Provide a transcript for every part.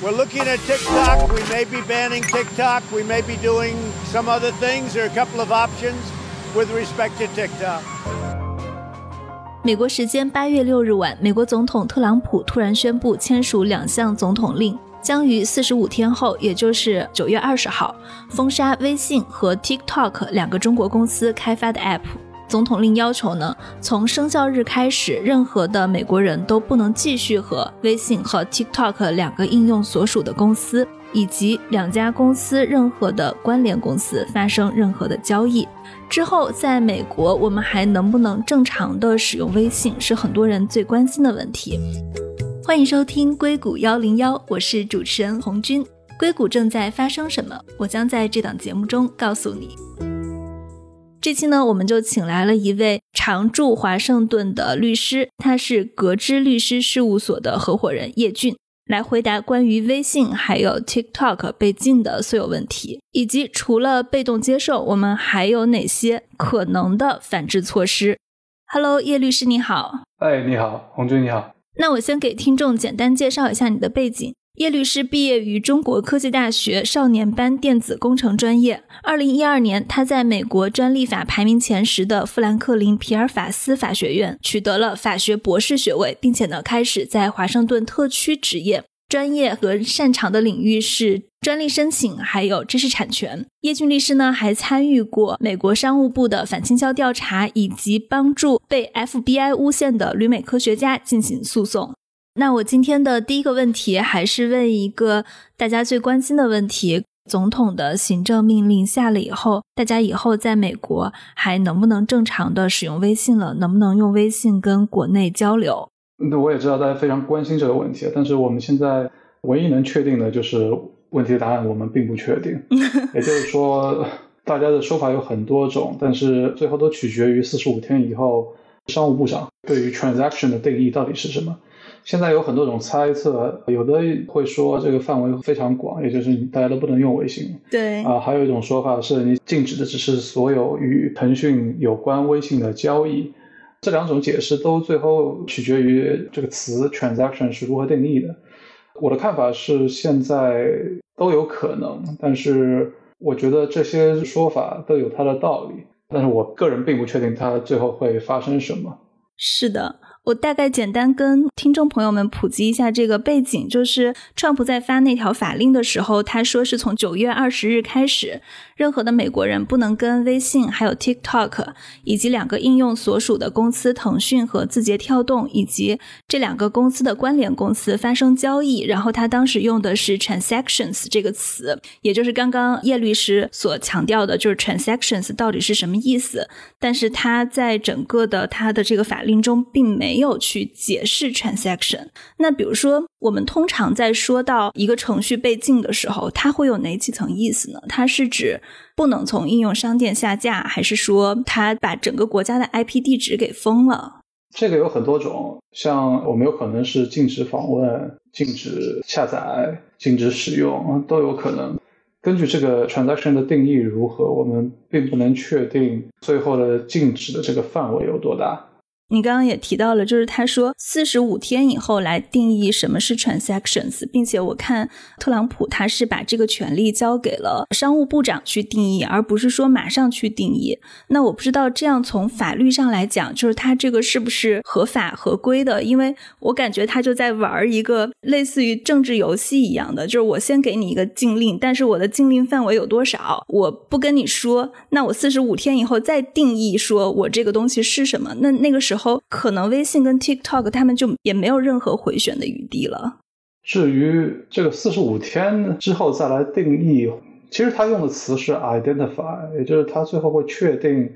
We're looking at TikTok. We may be banning TikTok. We may be doing some other things. There are a couple of options with respect to TikTok. 美国时间八月六日晚，美国总统特朗普突然宣布签署两项总统令，将于四十五天后，也就是九月二十号，封杀微信和 TikTok 两个中国公司开发的 App。总统令要求呢，从生效日开始，任何的美国人都不能继续和微信和 TikTok 两个应用所属的公司以及两家公司任何的关联公司发生任何的交易。之后，在美国，我们还能不能正常的使用微信，是很多人最关心的问题。欢迎收听硅谷幺零幺，我是主持人红军。硅谷正在发生什么？我将在这档节目中告诉你。这期呢，我们就请来了一位常驻华盛顿的律师，他是格之律师事务所的合伙人叶俊，来回答关于微信还有 TikTok 被禁的所有问题，以及除了被动接受，我们还有哪些可能的反制措施。Hello，叶律师你好。哎，你好，红军你好。那我先给听众简单介绍一下你的背景。叶律师毕业于中国科技大学少年班电子工程专业。二零一二年，他在美国专利法排名前十的富兰克林皮尔法斯法学院取得了法学博士学位，并且呢，开始在华盛顿特区执业。专业和擅长的领域是专利申请，还有知识产权。叶俊律师呢，还参与过美国商务部的反倾销调查，以及帮助被 FBI 诬陷的旅美科学家进行诉讼。那我今天的第一个问题还是问一个大家最关心的问题：总统的行政命令下了以后，大家以后在美国还能不能正常的使用微信了？能不能用微信跟国内交流？那我也知道大家非常关心这个问题，但是我们现在唯一能确定的就是问题的答案，我们并不确定。也就是说，大家的说法有很多种，但是最后都取决于四十五天以后商务部长对于 transaction 的定义到底是什么。现在有很多种猜测，有的会说这个范围非常广，也就是大家都不能用微信。对啊，还有一种说法是你禁止的只是所有与腾讯有关微信的交易。这两种解释都最后取决于这个词 transaction 是如何定义的。我的看法是现在都有可能，但是我觉得这些说法都有它的道理，但是我个人并不确定它最后会发生什么。是的。我大概简单跟听众朋友们普及一下这个背景，就是川普在发那条法令的时候，他说是从九月二十日开始，任何的美国人不能跟微信、还有 TikTok 以及两个应用所属的公司腾讯和字节跳动以及这两个公司的关联公司发生交易。然后他当时用的是 transactions 这个词，也就是刚刚叶律师所强调的，就是 transactions 到底是什么意思？但是他在整个的他的这个法令中并没。有去解释 transaction。那比如说，我们通常在说到一个程序被禁的时候，它会有哪几层意思呢？它是指不能从应用商店下架，还是说它把整个国家的 IP 地址给封了？这个有很多种，像我们有可能是禁止访问、禁止下载、禁止使用，都有可能。根据这个 transaction 的定义如何，我们并不能确定最后的禁止的这个范围有多大。你刚刚也提到了，就是他说四十五天以后来定义什么是 transactions，并且我看特朗普他是把这个权利交给了商务部长去定义，而不是说马上去定义。那我不知道这样从法律上来讲，就是他这个是不是合法合规的？因为我感觉他就在玩一个类似于政治游戏一样的，就是我先给你一个禁令，但是我的禁令范围有多少，我不跟你说，那我四十五天以后再定义说我这个东西是什么，那那个时候。后可能微信跟 TikTok 他们就也没有任何回旋的余地了。至于这个四十五天之后再来定义，其实他用的词是 identify，也就是他最后会确定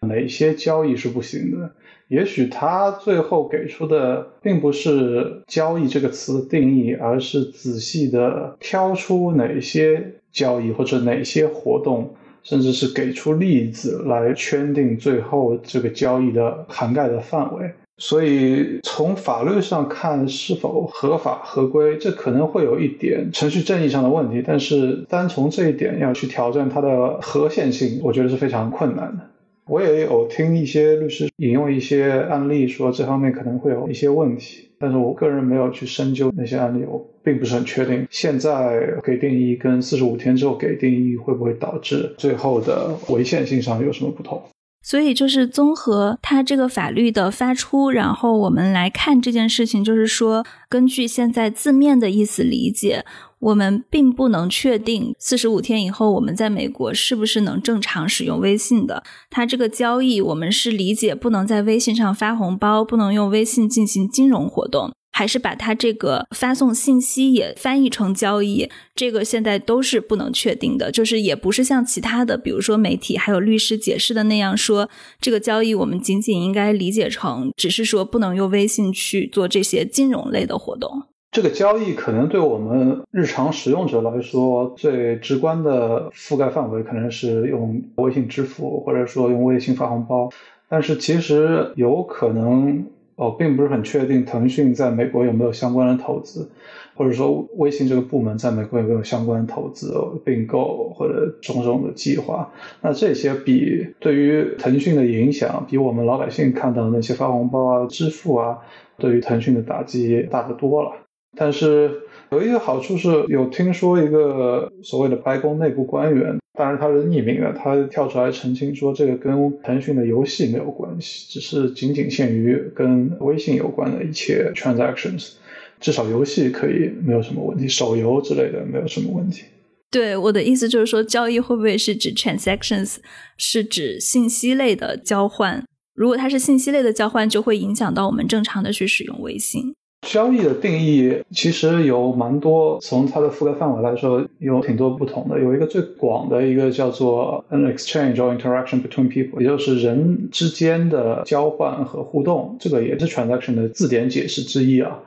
哪些交易是不行的。也许他最后给出的并不是交易这个词的定义，而是仔细的挑出哪些交易或者哪些活动。甚至是给出例子来圈定最后这个交易的涵盖的范围，所以从法律上看是否合法合规，这可能会有一点程序正义上的问题。但是单从这一点要去挑战它的合宪性，我觉得是非常困难的。我也有听一些律师引用一些案例说这方面可能会有一些问题。但是我个人没有去深究那些案例，我并不是很确定现在给定义跟四十五天之后给定义会不会导致最后的违宪性上有什么不同。所以就是综合它这个法律的发出，然后我们来看这件事情，就是说根据现在字面的意思理解。我们并不能确定四十五天以后我们在美国是不是能正常使用微信的。它这个交易，我们是理解不能在微信上发红包，不能用微信进行金融活动，还是把它这个发送信息也翻译成交易？这个现在都是不能确定的。就是也不是像其他的，比如说媒体还有律师解释的那样说，这个交易我们仅仅应该理解成只是说不能用微信去做这些金融类的活动。这个交易可能对我们日常使用者来说，最直观的覆盖范围可能是用微信支付，或者说用微信发红包。但是其实有可能，哦，并不是很确定腾讯在美国有没有相关的投资，或者说微信这个部门在美国有没有相关的投资、并购或者种种的计划。那这些比对于腾讯的影响，比我们老百姓看到的那些发红包啊、支付啊，对于腾讯的打击大得多了。但是有一个好处是有听说一个所谓的白宫内部官员，当然他是匿名的，他跳出来澄清说，这个跟腾讯的游戏没有关系，只是仅仅限于跟微信有关的一切 transactions，至少游戏可以没有什么问题，手游之类的没有什么问题。对我的意思就是说，交易会不会是指 transactions，是指信息类的交换？如果它是信息类的交换，就会影响到我们正常的去使用微信。交易的定义其实有蛮多，从它的覆盖范围来说，有挺多不同的。有一个最广的一个叫做 an exchange or interaction between people，也就是人之间的交换和互动，这个也是 transaction 的字典解释之一啊。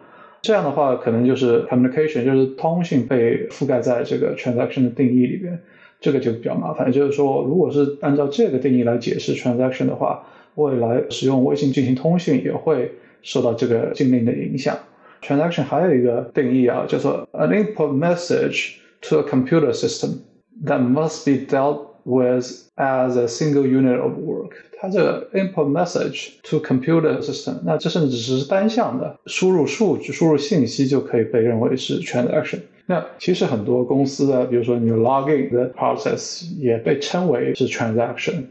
这样的话，可能就是 communication，就是通讯被覆盖在这个 transaction 的定义里边，这个就比较麻烦。就是说，如果是按照这个定义来解释 transaction 的话，未来使用微信进行通讯也会。受到这个禁令的影响，transaction 还有一个定义啊，叫做 an input message to a computer system that must be dealt with as a single unit of work。它这个 input message to computer system，那这甚至只是单向的输入数据、输入信息就可以被认为是 transaction。那其实很多公司的，比如说你 login 的 process 也被称为是 transaction。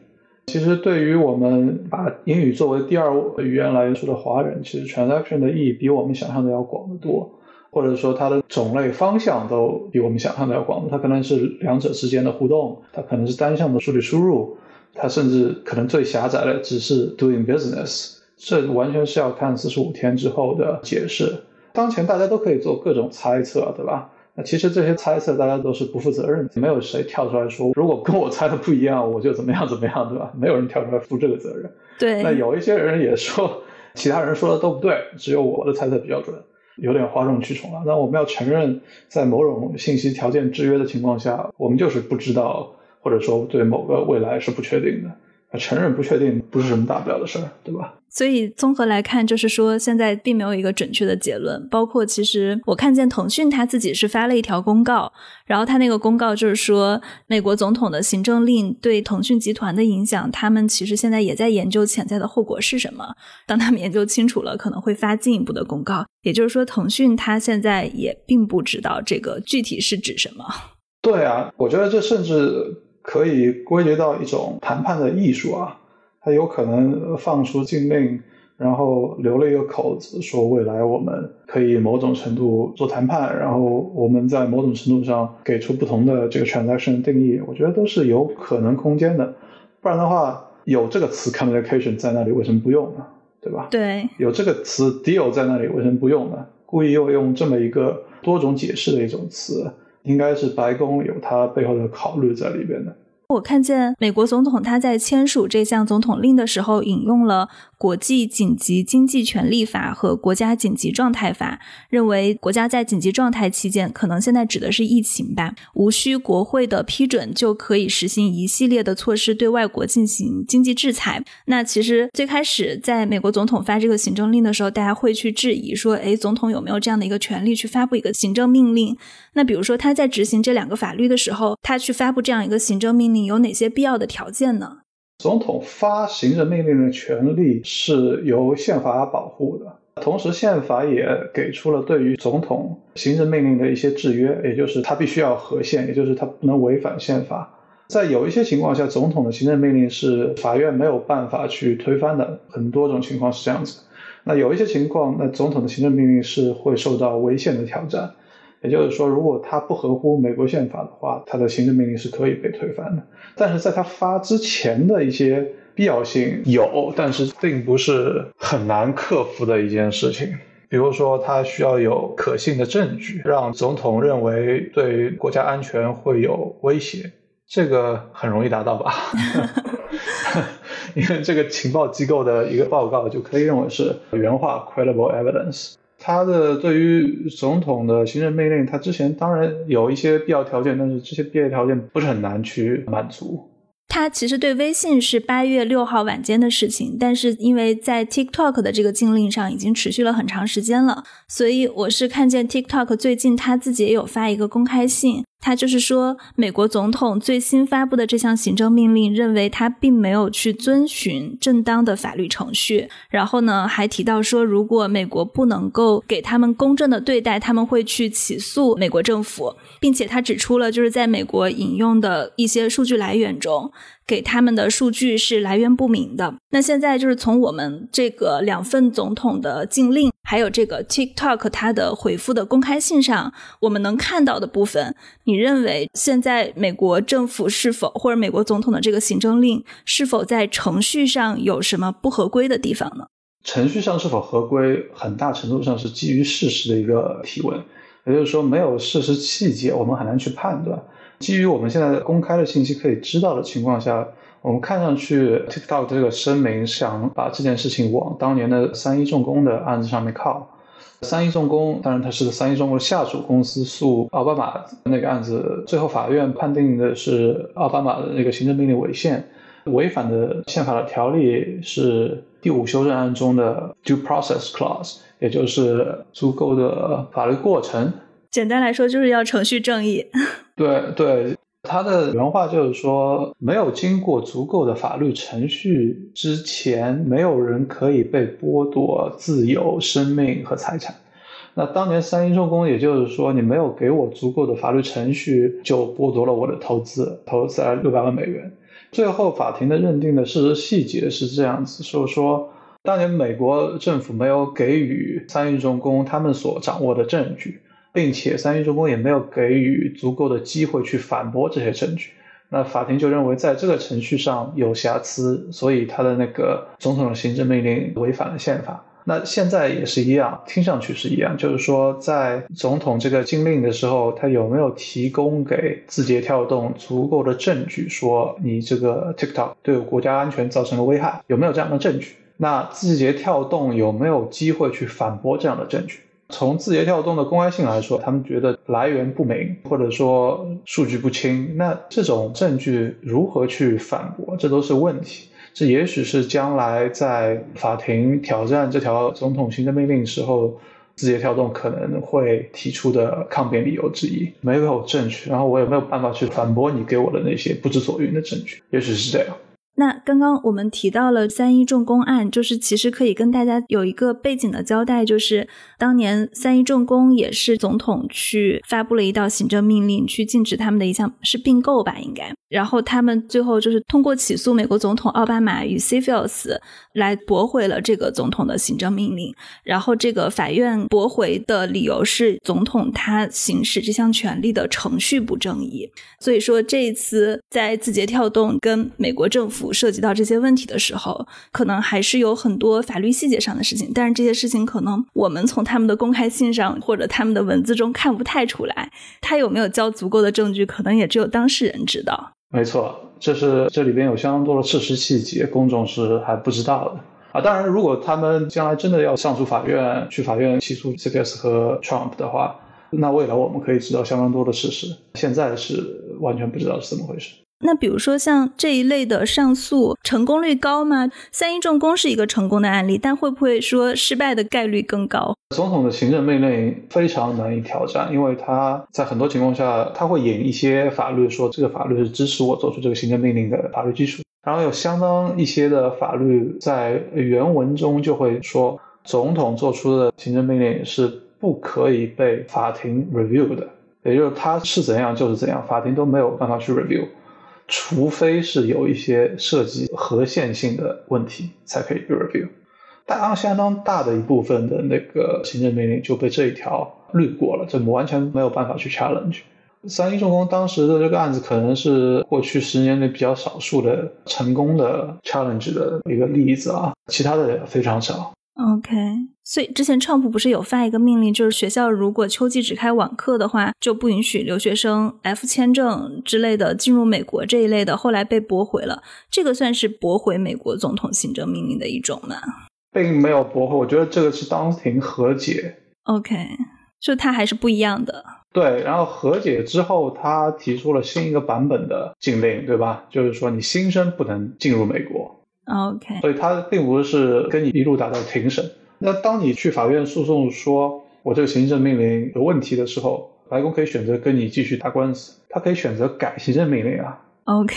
其实，对于我们把英语作为第二语言来说的华人，其实 transaction 的意义比我们想象的要广得多，或者说它的种类方向都比我们想象的要广。它可能是两者之间的互动，它可能是单向的数据输入，它甚至可能最狭窄的只是 doing business。这完全是要看四十五天之后的解释。当前大家都可以做各种猜测，对吧？那其实这些猜测大家都是不负责任的，没有谁跳出来说，如果跟我猜的不一样，我就怎么样怎么样，对吧？没有人跳出来负这个责任。对。那有一些人也说，其他人说的都不对，只有我的猜测比较准，有点哗众取宠了。那我们要承认，在某种信息条件制约的情况下，我们就是不知道，或者说对某个未来是不确定的。承认不确定不是什么大不了的事儿，对吧？所以综合来看，就是说现在并没有一个准确的结论。包括其实我看见腾讯他自己是发了一条公告，然后他那个公告就是说，美国总统的行政令对腾讯集团的影响，他们其实现在也在研究潜在的后果是什么。当他们研究清楚了，可能会发进一步的公告。也就是说，腾讯他现在也并不知道这个具体是指什么。对啊，我觉得这甚至。可以归结到一种谈判的艺术啊，他有可能放出禁令，然后留了一个口子，说未来我们可以某种程度做谈判，然后我们在某种程度上给出不同的这个 transaction 定义，我觉得都是有可能空间的。不然的话，有这个词 communication 在那里，为什么不用呢？对吧？对。有这个词 deal 在那里，为什么不用呢？故意又用这么一个多种解释的一种词。应该是白宫有它背后的考虑在里边的。我看见美国总统他在签署这项总统令的时候，引用了。国际紧急经济权利法和国家紧急状态法认为，国家在紧急状态期间，可能现在指的是疫情吧，无需国会的批准就可以实行一系列的措施对外国进行经济制裁。那其实最开始在美国总统发这个行政令的时候，大家会去质疑说，哎，总统有没有这样的一个权利去发布一个行政命令？那比如说他在执行这两个法律的时候，他去发布这样一个行政命令，有哪些必要的条件呢？总统发行政命令的权利是由宪法保护的，同时，宪法也给出了对于总统行政命令的一些制约，也就是他必须要合宪，也就是他不能违反宪法。在有一些情况下，总统的行政命令是法院没有办法去推翻的，很多种情况是这样子。那有一些情况，那总统的行政命令是会受到违宪的挑战，也就是说，如果他不合乎美国宪法的话，他的行政命令是可以被推翻的。但是在他发之前的一些必要性有，但是并不是很难克服的一件事情。比如说，他需要有可信的证据，让总统认为对国家安全会有威胁。这个很容易达到吧？因为这个情报机构的一个报告就可以认为是原话 credible evidence。他的对于总统的行政命令，他之前当然有一些必要条件，但是这些必要条件不是很难去满足。他其实对微信是八月六号晚间的事情，但是因为在 TikTok 的这个禁令上已经持续了很长时间了，所以我是看见 TikTok 最近他自己也有发一个公开信。他就是说，美国总统最新发布的这项行政命令，认为他并没有去遵循正当的法律程序。然后呢，还提到说，如果美国不能够给他们公正的对待，他们会去起诉美国政府，并且他指出了，就是在美国引用的一些数据来源中。给他们的数据是来源不明的。那现在就是从我们这个两份总统的禁令，还有这个 TikTok 它的回复的公开信上，我们能看到的部分，你认为现在美国政府是否或者美国总统的这个行政令是否在程序上有什么不合规的地方呢？程序上是否合规，很大程度上是基于事实的一个提问，也就是说，没有事实细节，我们很难去判断。基于我们现在公开的信息可以知道的情况下，我们看上去 TikTok 这个声明想把这件事情往当年的三一重工的案子上面靠。三一重工当然它是三一重工的下属公司诉奥巴马那个案子，最后法院判定的是奥巴马的那个行政命令违宪，违反的宪法的条例是第五修正案中的 Due Process Clause，也就是足够的法律过程。简单来说，就是要程序正义。对 对，他的原话就是说，没有经过足够的法律程序之前，没有人可以被剥夺自由、生命和财产。那当年三一重工，也就是说，你没有给我足够的法律程序，就剥夺了我的投资，投资了六百万美元。最后，法庭的认定的事实细节是这样子，就是说，当年美国政府没有给予三一重工他们所掌握的证据。并且三一重工也没有给予足够的机会去反驳这些证据，那法庭就认为在这个程序上有瑕疵，所以他的那个总统的行政命令违反了宪法。那现在也是一样，听上去是一样，就是说在总统这个禁令的时候，他有没有提供给字节跳动足够的证据，说你这个 TikTok 对国家安全造成了危害，有没有这样的证据？那字节跳动有没有机会去反驳这样的证据？从字节跳动的公开性来说，他们觉得来源不明，或者说数据不清，那这种证据如何去反驳，这都是问题。这也许是将来在法庭挑战这条总统行政命令时候，字节跳动可能会提出的抗辩理由之一。没有证据，然后我也没有办法去反驳你给我的那些不知所云的证据，也许是这样。那刚刚我们提到了三一重工案，就是其实可以跟大家有一个背景的交代，就是当年三一重工也是总统去发布了一道行政命令，去禁止他们的一项是并购吧，应该。然后他们最后就是通过起诉美国总统奥巴马与 c f i l s 来驳回了这个总统的行政命令。然后这个法院驳回的理由是总统他行使这项权利的程序不正义。所以说这一次在字节跳动跟美国政府涉及到这些问题的时候，可能还是有很多法律细节上的事情。但是这些事情可能我们从他们的公开信上或者他们的文字中看不太出来。他有没有交足够的证据，可能也只有当事人知道。没错，这是这里边有相当多的事实细节，公众是还不知道的啊。当然，如果他们将来真的要上诉法院，去法院起诉 C B S 和 Trump 的话，那未来我们可以知道相当多的事实。现在是完全不知道是怎么回事。那比如说像这一类的上诉成功率高吗？三一重工是一个成功的案例，但会不会说失败的概率更高？总统的行政命令非常难以挑战，因为他在很多情况下他会引一些法律，说这个法律是支持我做出这个行政命令的法律基础。然后有相当一些的法律在原文中就会说总统做出的行政命令是不可以被法庭 review 的，也就是他是怎样就是怎样，法庭都没有办法去 review，除非是有一些涉及合宪性的问题才可以 review。但相当大的一部分的那个行政命令就被这一条滤过了，这完全没有办法去 challenge。三一重工当时的这个案子可能是过去十年内比较少数的成功的 challenge 的一个例子啊，其他的非常少。OK，所以之前川普不是有发一个命令，就是学校如果秋季只开网课的话，就不允许留学生 F 签证之类的进入美国这一类的，后来被驳回了。这个算是驳回美国总统行政命令的一种吗？并没有驳回，我觉得这个是当庭和解。OK，就它还是不一样的。对，然后和解之后，他提出了新一个版本的禁令，对吧？就是说你新生不能进入美国。OK，所以他并不是跟你一路打到庭审。那当你去法院诉讼说我这个行政命令有问题的时候，白宫可以选择跟你继续打官司，他可以选择改行政命令啊。OK，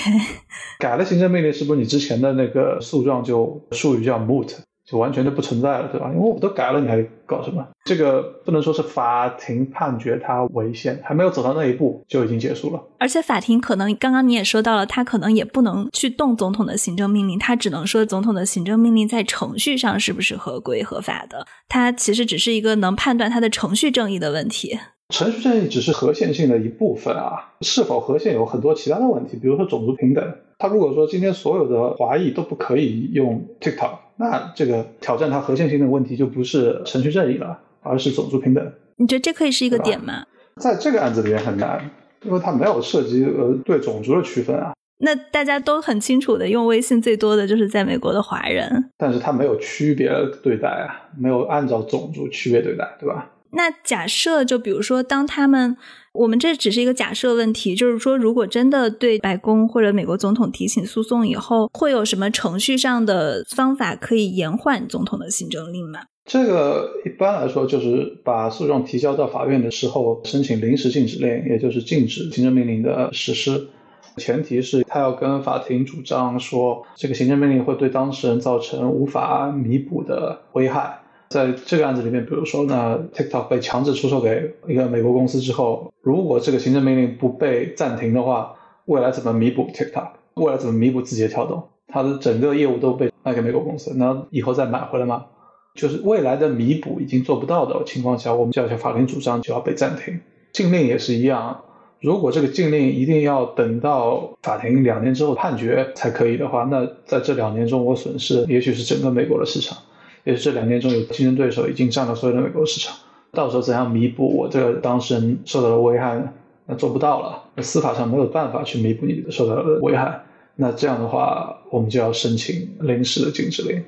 改了行政命令，是不是你之前的那个诉状就术语叫 moot？就完全就不存在了，对吧？因为我都改了，你还搞什么？这个不能说是法庭判决它违宪，还没有走到那一步就已经结束了。而且法庭可能刚刚你也说到了，他可能也不能去动总统的行政命令，他只能说总统的行政命令在程序上是不是合规合法的。他其实只是一个能判断他的程序正义的问题。程序正义只是合宪性的一部分啊，是否合宪有很多其他的问题，比如说种族平等。他如果说今天所有的华裔都不可以用 TikTok。那这个挑战它核心性的问题就不是程序正义了，而是种族平等。你觉得这可以是一个点吗？在这个案子里面很难，因为它没有涉及呃对种族的区分啊。那大家都很清楚的，用微信最多的就是在美国的华人，但是他没有区别对待啊，没有按照种族区别对待，对吧？那假设就比如说，当他们。我们这只是一个假设问题，就是说，如果真的对白宫或者美国总统提起诉讼以后，会有什么程序上的方法可以延缓总统的行政令吗？这个一般来说就是把诉状提交到法院的时候，申请临时禁止令，也就是禁止行政命令的实施，前提是他要跟法庭主张说，这个行政命令会对当事人造成无法弥补的危害。在这个案子里面，比如说呢，TikTok 被强制出售给一个美国公司之后，如果这个行政命令不被暂停的话，未来怎么弥补 TikTok？未来怎么弥补字节跳动？它的整个业务都被卖给美国公司，那以后再买回来吗？就是未来的弥补已经做不到的情况下，我们就要向法庭主张就要被暂停。禁令也是一样，如果这个禁令一定要等到法庭两年之后判决才可以的话，那在这两年中我损失也许是整个美国的市场。也是这两年中有竞争对手已经占了所有的美国市场，到时候怎样弥补我这个当事人受到的危害呢？那做不到了，那司法上没有办法去弥补你受到的危害，那这样的话，我们就要申请临时的禁止令。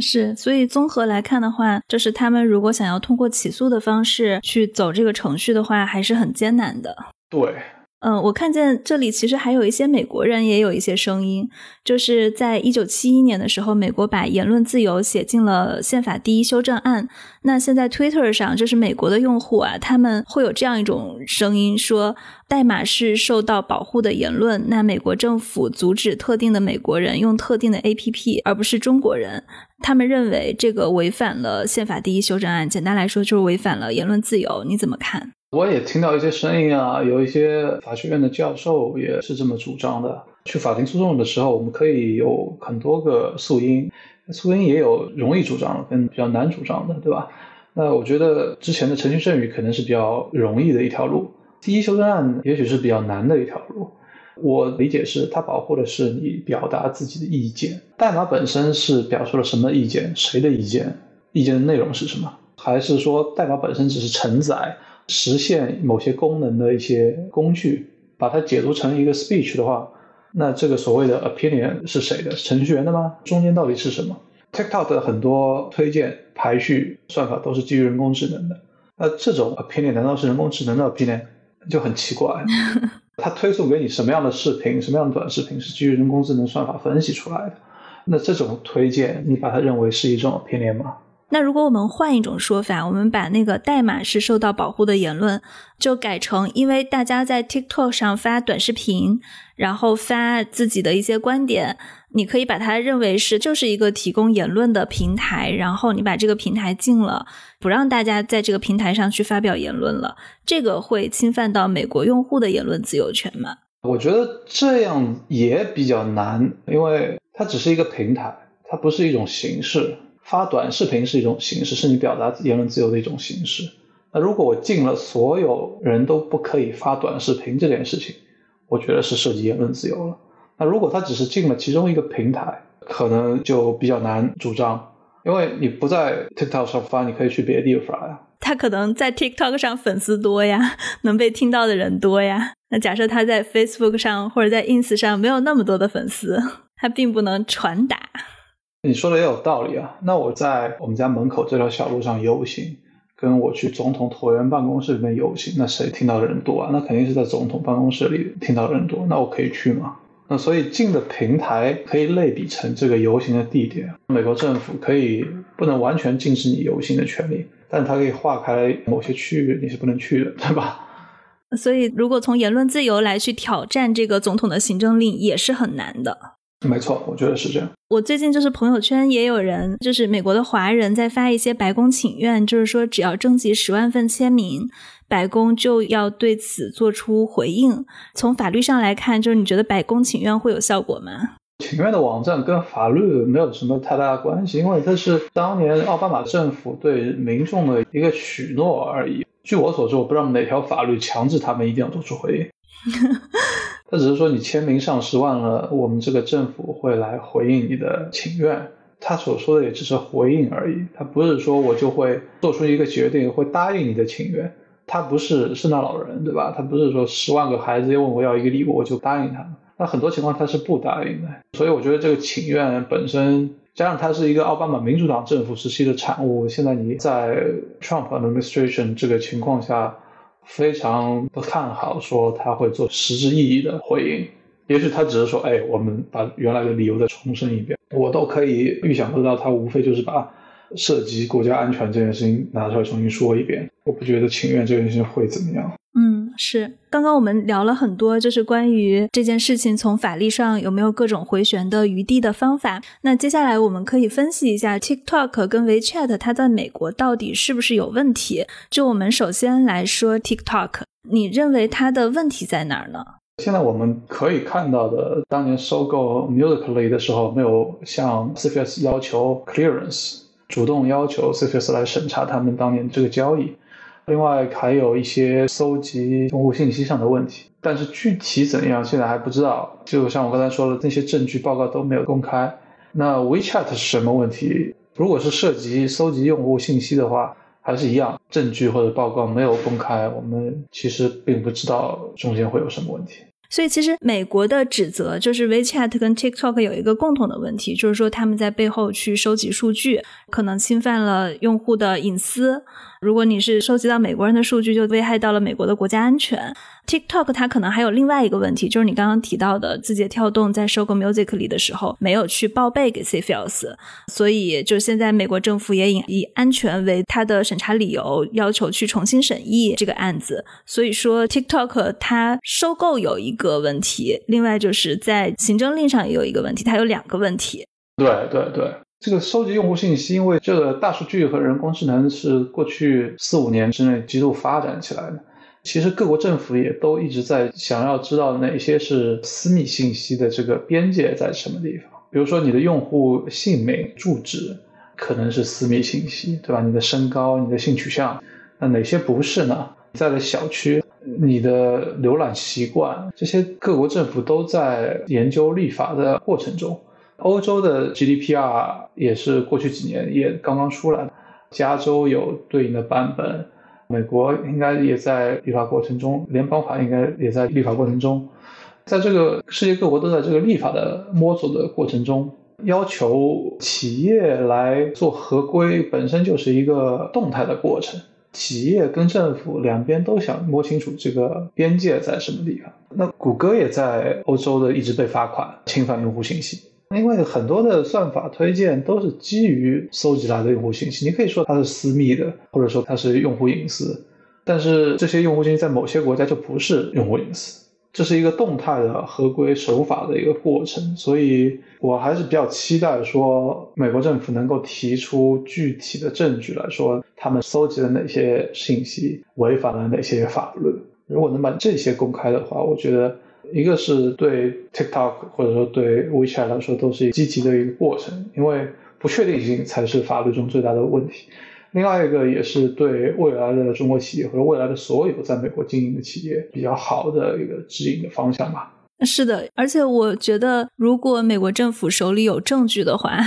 是，所以综合来看的话，就是他们如果想要通过起诉的方式去走这个程序的话，还是很艰难的。对。嗯，我看见这里其实还有一些美国人也有一些声音，就是在一九七一年的时候，美国把言论自由写进了宪法第一修正案。那现在 Twitter 上，就是美国的用户啊，他们会有这样一种声音说，代码是受到保护的言论。那美国政府阻止特定的美国人用特定的 APP，而不是中国人。他们认为这个违反了宪法第一修正案，简单来说就是违反了言论自由。你怎么看？我也听到一些声音啊，有一些法学院的教授也是这么主张的。去法庭诉讼的时候，我们可以有很多个诉因，诉因也有容易主张跟比较难主张的，对吧？那我觉得之前的程序正义可能是比较容易的一条路，第一修正案也许是比较难的一条路。我理解是它保护的是你表达自己的意见，代码本身是表述了什么意见，谁的意见，意见的内容是什么，还是说代码本身只是承载？实现某些功能的一些工具，把它解读成一个 speech 的话，那这个所谓的 opinion 是谁的？程序员的吗？中间到底是什么？TikTok 的很多推荐排序算法都是基于人工智能的，那这种 opinion 难道是人工智能的 opinion？就很奇怪。它推送给你什么样的视频，什么样的短视频是基于人工智能算法分析出来的？那这种推荐，你把它认为是一种 opinion 吗？那如果我们换一种说法，我们把那个代码是受到保护的言论，就改成因为大家在 TikTok 上发短视频，然后发自己的一些观点，你可以把它认为是就是一个提供言论的平台，然后你把这个平台禁了，不让大家在这个平台上去发表言论了，这个会侵犯到美国用户的言论自由权吗？我觉得这样也比较难，因为它只是一个平台，它不是一种形式。发短视频是一种形式，是你表达言论自由的一种形式。那如果我禁了所有人都不可以发短视频这件事情，我觉得是涉及言论自由了。那如果他只是禁了其中一个平台，可能就比较难主张，因为你不在 TikTok 上发，你可以去别的地方发呀。他可能在 TikTok 上粉丝多呀，能被听到的人多呀。那假设他在 Facebook 上或者在 Ins 上没有那么多的粉丝，他并不能传达。你说的也有道理啊。那我在我们家门口这条小路上游行，跟我去总统椭圆办公室里面游行，那谁听到的人多啊？那肯定是在总统办公室里听到的人多。那我可以去吗？那所以进的平台可以类比成这个游行的地点。美国政府可以不能完全禁止你游行的权利，但它可以划开某些区域你是不能去的，对吧？所以如果从言论自由来去挑战这个总统的行政令，也是很难的。没错，我觉得是这样。我最近就是朋友圈也有人，就是美国的华人在发一些白宫请愿，就是说只要征集十万份签名，白宫就要对此做出回应。从法律上来看，就是你觉得白宫请愿会有效果吗？请愿的网站跟法律没有什么太大的关系，因为这是当年奥巴马政府对民众的一个许诺而已。据我所知，我不知道哪条法律强制他们一定要做出回应。他只是说你签名上十万了，我们这个政府会来回应你的请愿。他所说的也只是回应而已，他不是说我就会做出一个决定，会答应你的请愿。他不是圣诞老人，对吧？他不是说十万个孩子要问我要一个礼物，我就答应他。那很多情况他是不答应的。所以我觉得这个请愿本身，加上它是一个奥巴马民主党政府时期的产物，现在你在 Trump administration 这个情况下。非常不看好，说他会做实质意义的回应。也许他只是说：“哎，我们把原来的理由再重申一遍。”我都可以预想得到，他无非就是把涉及国家安全这件事情拿出来重新说一遍。我不觉得情愿这件事情会怎么样。嗯，是。刚刚我们聊了很多，就是关于这件事情从法律上有没有各种回旋的余地的方法。那接下来我们可以分析一下 TikTok 跟 WeChat 它在美国到底是不是有问题？就我们首先来说 TikTok，你认为它的问题在哪儿呢？现在我们可以看到的，当年收购 Musically 的时候，没有向 CFS 要求 clearance，主动要求 CFS 来审查他们当年这个交易。另外还有一些搜集用户信息上的问题，但是具体怎样现在还不知道。就像我刚才说的，那些证据报告都没有公开。那 WeChat 是什么问题？如果是涉及搜集用户信息的话，还是一样，证据或者报告没有公开，我们其实并不知道中间会有什么问题。所以，其实美国的指责就是 WeChat 跟 TikTok 有一个共同的问题，就是说他们在背后去收集数据，可能侵犯了用户的隐私。如果你是收集到美国人的数据，就危害到了美国的国家安全。TikTok 它可能还有另外一个问题，就是你刚刚提到的，字节跳动在收购 Musically 的时候没有去报备给 CFS，所以就现在美国政府也以以安全为它的审查理由，要求去重新审议这个案子。所以说 TikTok 它收购有一个问题，另外就是在行政令上也有一个问题，它有两个问题。对对对，这个收集用户信息，因为这个大数据和人工智能是过去四五年之内极度发展起来的。其实各国政府也都一直在想要知道哪些是私密信息的这个边界在什么地方。比如说你的用户姓名、住址可能是私密信息，对吧？你的身高、你的性取向，那哪些不是呢？在的小区、你的浏览习惯，这些各国政府都在研究立法的过程中。欧洲的 GDPR 也是过去几年也刚刚出来的，加州有对应的版本。美国应该也在立法过程中，联邦法应该也在立法过程中，在这个世界各国都在这个立法的摸索的过程中，要求企业来做合规本身就是一个动态的过程，企业跟政府两边都想摸清楚这个边界在什么地方。那谷歌也在欧洲的一直被罚款，侵犯用户信息。因为很多的算法推荐都是基于搜集来的用户信息，你可以说它是私密的，或者说它是用户隐私，但是这些用户信息在某些国家就不是用户隐私，这是一个动态的合规守法的一个过程，所以我还是比较期待说美国政府能够提出具体的证据来说，他们搜集了哪些信息违反了哪些法律，如果能把这些公开的话，我觉得。一个是对 TikTok 或者说对 WeChat 来说都是积极的一个过程，因为不确定性才是法律中最大的问题。另外一个也是对未来的中国企业或者未来的所有在美国经营的企业比较好的一个指引的方向吧。是的，而且我觉得如果美国政府手里有证据的话，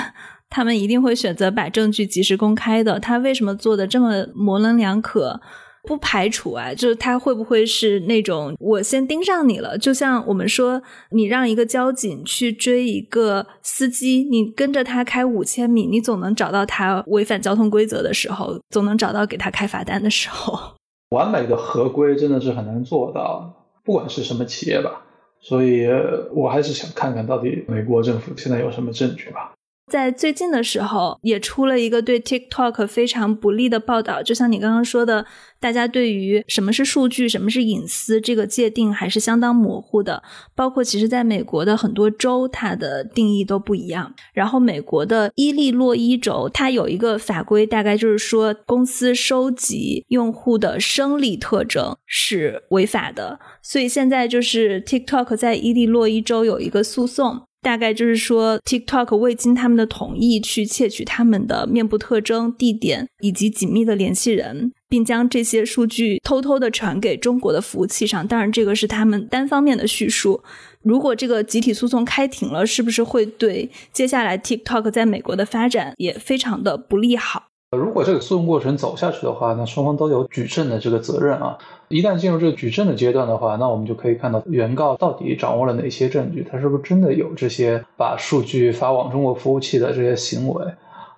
他们一定会选择把证据及时公开的。他为什么做的这么模棱两可？不排除啊，就是他会不会是那种我先盯上你了？就像我们说，你让一个交警去追一个司机，你跟着他开五千米，你总能找到他违反交通规则的时候，总能找到给他开罚单的时候。完美的合规真的是很难做到，不管是什么企业吧。所以我还是想看看到底美国政府现在有什么证据吧。在最近的时候，也出了一个对 TikTok 非常不利的报道。就像你刚刚说的，大家对于什么是数据、什么是隐私这个界定还是相当模糊的。包括其实在美国的很多州，它的定义都不一样。然后美国的伊利诺伊州，它有一个法规，大概就是说，公司收集用户的生理特征是违法的。所以现在就是 TikTok 在伊利诺伊州有一个诉讼。大概就是说，TikTok 未经他们的同意去窃取他们的面部特征、地点以及紧密的联系人，并将这些数据偷偷的传给中国的服务器上。当然，这个是他们单方面的叙述。如果这个集体诉讼开庭了，是不是会对接下来 TikTok 在美国的发展也非常的不利好？如果这个诉讼过程走下去的话，那双方都有举证的这个责任啊。一旦进入这个举证的阶段的话，那我们就可以看到原告到底掌握了哪些证据，他是不是真的有这些把数据发往中国服务器的这些行为。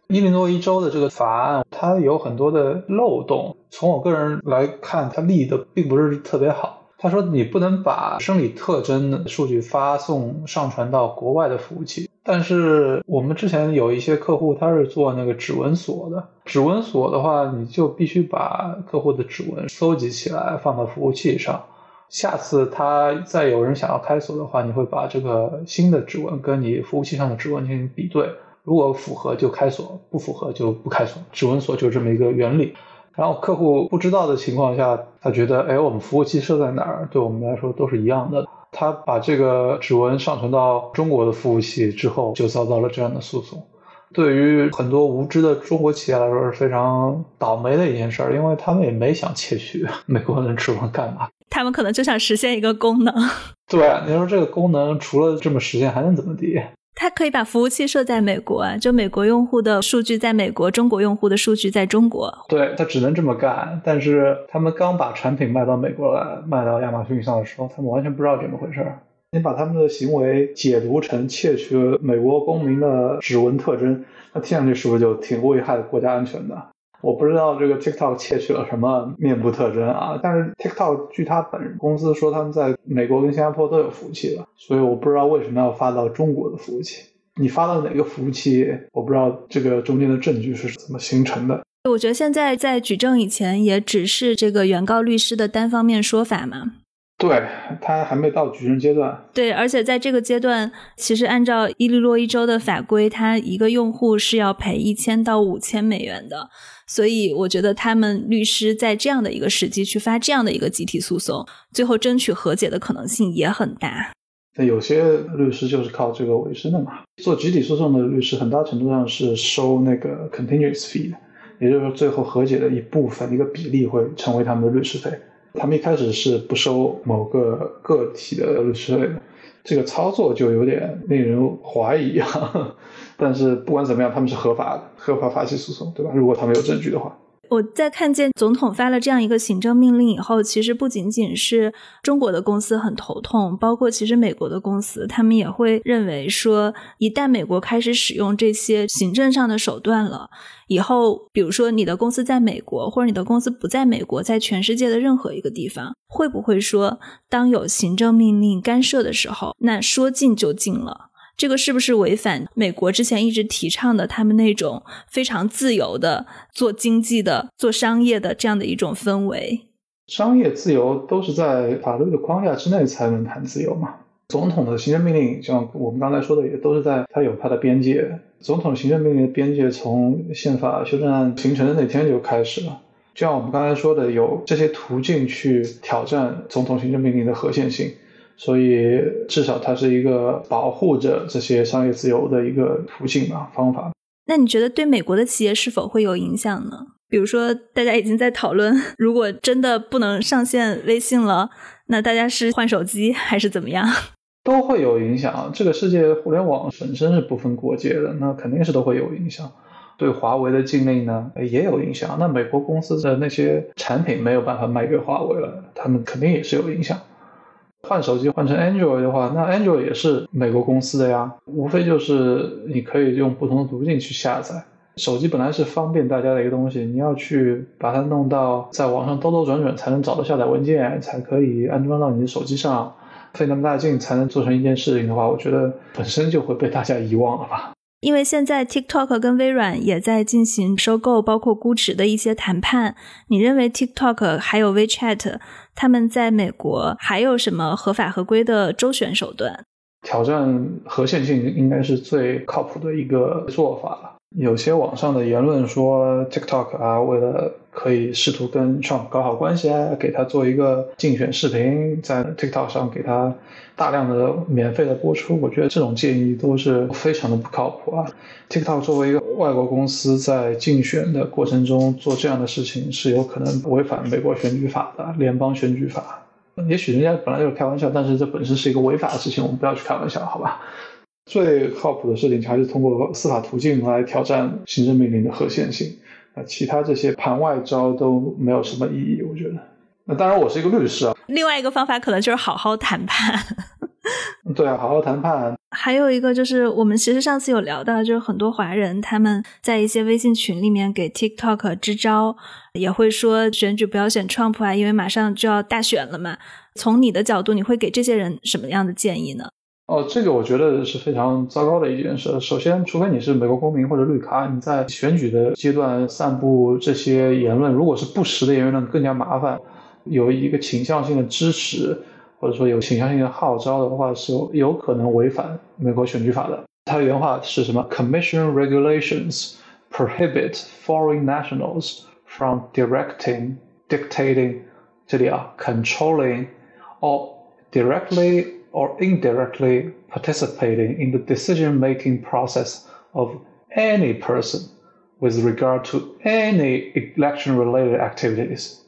伊利诺伊州的这个法案，它有很多的漏洞。从我个人来看，它立的并不是特别好。他说你不能把生理特征的数据发送上传到国外的服务器。但是我们之前有一些客户，他是做那个指纹锁的。指纹锁的话，你就必须把客户的指纹搜集起来，放到服务器上。下次他再有人想要开锁的话，你会把这个新的指纹跟你服务器上的指纹进行比对，如果符合就开锁，不符合就不开锁。指纹锁就这么一个原理。然后客户不知道的情况下，他觉得，哎，我们服务器设在哪儿，对我们来说都是一样的。他把这个指纹上传到中国的服务器之后，就遭到了这样的诉讼。对于很多无知的中国企业来说是非常倒霉的一件事儿，因为他们也没想窃取 美国人指纹干嘛，他们可能就想实现一个功能。对，你说这个功能除了这么实现，还能怎么地？它可以把服务器设在美国，就美国用户的数据在美国，中国用户的数据在中国。对，它只能这么干。但是他们刚把产品卖到美国来，卖到亚马逊上的时候，他们完全不知道怎么回事。你把他们的行为解读成窃取美国公民的指纹特征，那听上去是不是就挺危害国家安全的？我不知道这个 TikTok 窃取了什么面部特征啊，但是 TikTok 据他本公司说，他们在美国跟新加坡都有服务器的，所以我不知道为什么要发到中国的服务器。你发到哪个服务器，我不知道这个中间的证据是怎么形成的。我觉得现在在举证以前，也只是这个原告律师的单方面说法嘛。对他还没到举证阶段。对，而且在这个阶段，其实按照伊利诺伊州的法规，他一个用户是要赔一千到五千美元的。所以我觉得他们律师在这样的一个时机去发这样的一个集体诉讼，最后争取和解的可能性也很大。那有些律师就是靠这个为生的嘛。做集体诉讼的律师，很大程度上是收那个 continuous fee 的，也就是说最后和解的一部分一个比例会成为他们的律师费。他们一开始是不收某个个体的律师费的，这个操作就有点令人怀疑啊。但是不管怎么样，他们是合法的，合法发起诉讼，对吧？如果他们有证据的话。我在看见总统发了这样一个行政命令以后，其实不仅仅是中国的公司很头痛，包括其实美国的公司，他们也会认为说，一旦美国开始使用这些行政上的手段了，以后，比如说你的公司在美国，或者你的公司不在美国，在全世界的任何一个地方，会不会说，当有行政命令干涉的时候，那说禁就禁了？这个是不是违反美国之前一直提倡的他们那种非常自由的做经济的、做商业的这样的一种氛围？商业自由都是在法律的框架之内才能谈自由嘛。总统的行政命令，像我们刚才说的，也都是在它有它的边界。总统行政命令的边界从宪法修正案形成的那天就开始了。就像我们刚才说的，有这些途径去挑战总统行政命令的合宪性，所以至少它是一个保护着这些商业自由的一个途径吧方法。那你觉得对美国的企业是否会有影响呢？比如说，大家已经在讨论，如果真的不能上线微信了，那大家是换手机还是怎么样？都会有影响。这个世界互联网本身是不分国界的，那肯定是都会有影响。对华为的禁令呢，也有影响。那美国公司的那些产品没有办法卖给华为了，他们肯定也是有影响。换手机换成 Android 的话，那 Android 也是美国公司的呀，无非就是你可以用不同的途径去下载。手机本来是方便大家的一个东西，你要去把它弄到在网上兜兜转转才能找到下载文件，才可以安装到你的手机上。费那么大劲才能做成一件事情的话，我觉得本身就会被大家遗忘了吧。因为现在 TikTok 跟微软也在进行收购，包括估值的一些谈判。你认为 TikTok 还有 WeChat 他们在美国还有什么合法合规的周旋手段？挑战合宪性应该是最靠谱的一个做法了。有些网上的言论说，TikTok 啊，为了可以试图跟 Trump 搞好关系啊，给他做一个竞选视频，在 TikTok 上给他大量的免费的播出。我觉得这种建议都是非常的不靠谱啊。TikTok 作为一个外国公司，在竞选的过程中做这样的事情，是有可能违反美国选举法的联邦选举法。也许人家本来就是开玩笑，但是这本身是一个违法的事情，我们不要去开玩笑，好吧？最靠谱的事情还是通过司法途径来挑战行政命令的合宪性，啊，其他这些盘外招都没有什么意义，我觉得。那当然，我是一个律师啊。另外一个方法可能就是好好谈判。对啊，好好谈判。还有一个就是，我们其实上次有聊到，就是很多华人他们在一些微信群里面给 TikTok 支招，也会说选举不要选 Trump 啊，因为马上就要大选了嘛。从你的角度，你会给这些人什么样的建议呢？哦，这个我觉得是非常糟糕的一件事。首先，除非你是美国公民或者绿卡，你在选举的阶段散布这些言论，如果是不实的言论，更加麻烦。有一个倾向性的支持，或者说有倾向性的号召的话，是有可能违反美国选举法的。它原话是什么？Commission regulations prohibit foreign nationals from directing, dictating，这里啊，controlling or directly or indirectly participating in the decision-making process of any person with regard to any election-related activities。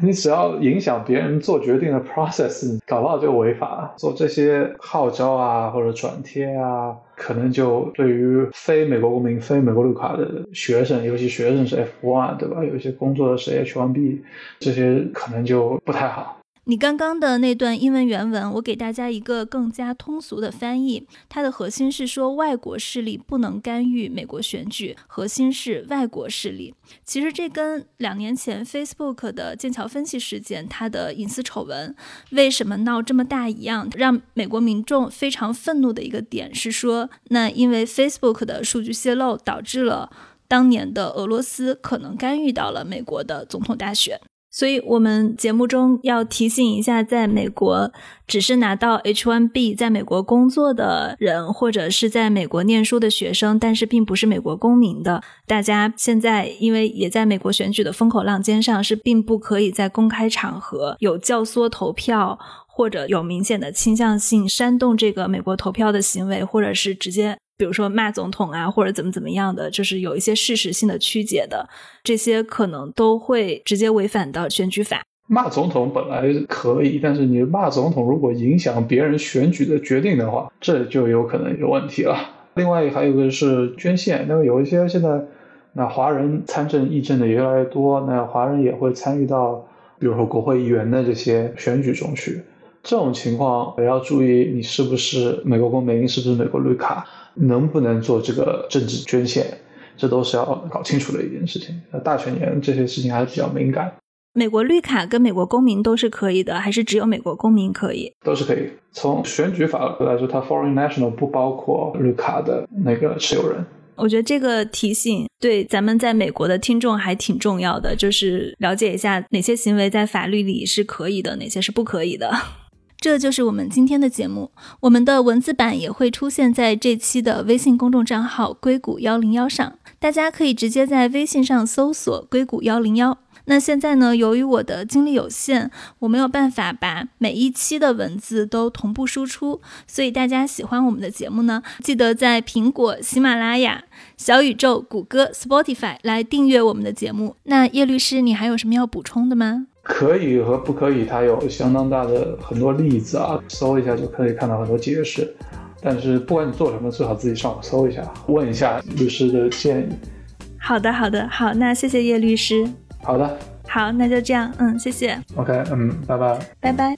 你只要影响别人做决定的 process，搞不好就违法。做这些号召啊，或者转贴啊，可能就对于非美国公民、非美国绿卡的学生，尤其学生是 F1，对吧？有一些工作的是 H1B，这些可能就不太好。你刚刚的那段英文原文，我给大家一个更加通俗的翻译。它的核心是说，外国势力不能干预美国选举，核心是外国势力。其实这跟两年前 Facebook 的剑桥分析事件，它的隐私丑闻为什么闹这么大一样，让美国民众非常愤怒的一个点是说，那因为 Facebook 的数据泄露导致了当年的俄罗斯可能干预到了美国的总统大选。所以，我们节目中要提醒一下，在美国只是拿到 H1B 在美国工作的人，或者是在美国念书的学生，但是并不是美国公民的，大家现在因为也在美国选举的风口浪尖上，是并不可以在公开场合有教唆投票，或者有明显的倾向性煽动这个美国投票的行为，或者是直接。比如说骂总统啊，或者怎么怎么样的，就是有一些事实性的曲解的，这些可能都会直接违反到选举法。骂总统本来可以，但是你骂总统如果影响别人选举的决定的话，这就有可能有问题了。另外还有一个是捐献，那么有一些现在那华人参政议政的也越来越多，那华人也会参与到，比如说国会议员的这些选举中去。这种情况也要注意，你是不是美国公民，是不是美国绿卡。能不能做这个政治捐献，这都是要搞清楚的一件事情。那大选年这些事情还是比较敏感。美国绿卡跟美国公民都是可以的，还是只有美国公民可以？都是可以。从选举法来说，它 foreign national 不包括绿卡的那个持有人。我觉得这个提醒对咱们在美国的听众还挺重要的，就是了解一下哪些行为在法律里是可以的，哪些是不可以的。这就是我们今天的节目，我们的文字版也会出现在这期的微信公众账号“硅谷幺零幺”上，大家可以直接在微信上搜索“硅谷幺零幺”。那现在呢？由于我的精力有限，我没有办法把每一期的文字都同步输出，所以大家喜欢我们的节目呢，记得在苹果、喜马拉雅、小宇宙、谷歌、Spotify 来订阅我们的节目。那叶律师，你还有什么要补充的吗？可以和不可以，它有相当大的很多例子啊，搜一下就可以看到很多解释。但是不管你做什么，最好自己上网搜一下，问一下律师的建议。好的，好的，好，那谢谢叶律师。好的，好，那就这样，嗯，谢谢。OK，嗯，拜拜，拜拜。